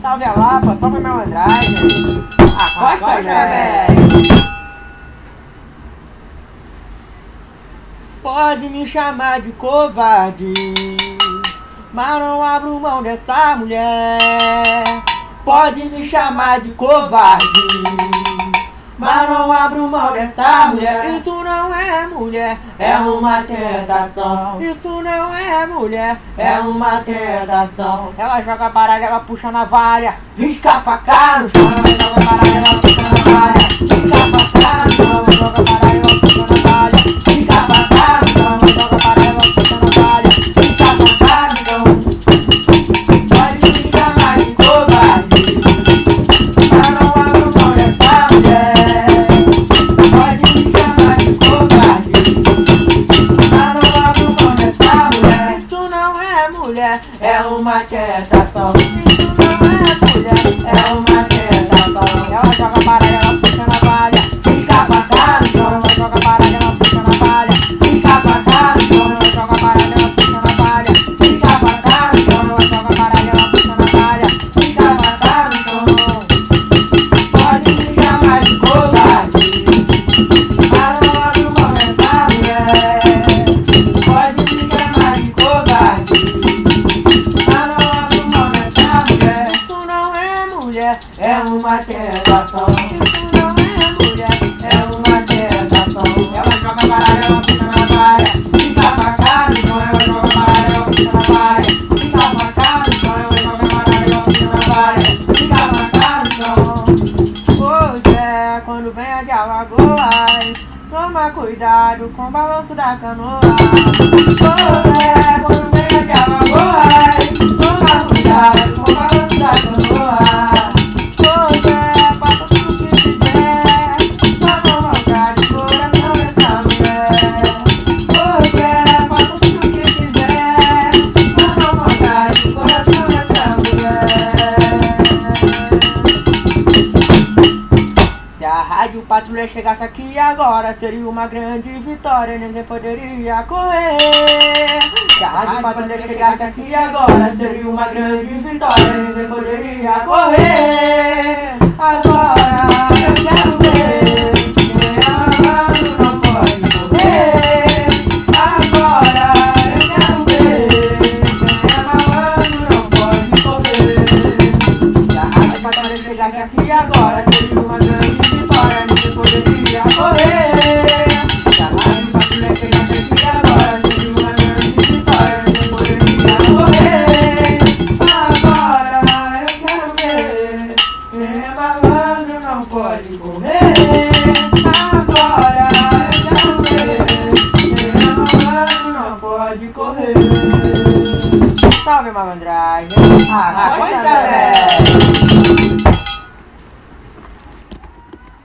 Salve a Lapa, salve a malandragem. Acosta, Acosta, velho. Pode me chamar de covarde, mas não abro mão dessa mulher. Pode me chamar de covarde, mas não abro mão dessa mulher. Isso não é mulher, é uma tentação. Isso não é mulher, é uma tentação. Ela joga baralho, ela puxa a navalha, risca a faca no chão. Ela joga baralho, ela puxa a navalha, uma tentação. Isso é uma tentação. Isso não é uma tentação. Ela joga ela puxa na valha, fica pra. Ela joga baralho, ela puxa na valha, fica pra cá chão. Ela joga baralho, ela puxa na valha, fica pra cá no chão. Pois é, quando vem a de Alagoas, toma cuidado com o balanço da canoa. Pois é, quando a rádio patrulha chegasse aqui agora, seria uma grande vitória, ninguém poderia correr. Se a rádio patrulha chegasse aqui agora, seria uma grande vitória, ninguém poderia correr. Agora eu quero ver, quem é não pode morrer. Agora eu quero ver, quem é não pode correr. Se a rádio patrulha chegasse aqui agora, seria uma grande vitória, Salve malandragem! Ah, Acosta, velho!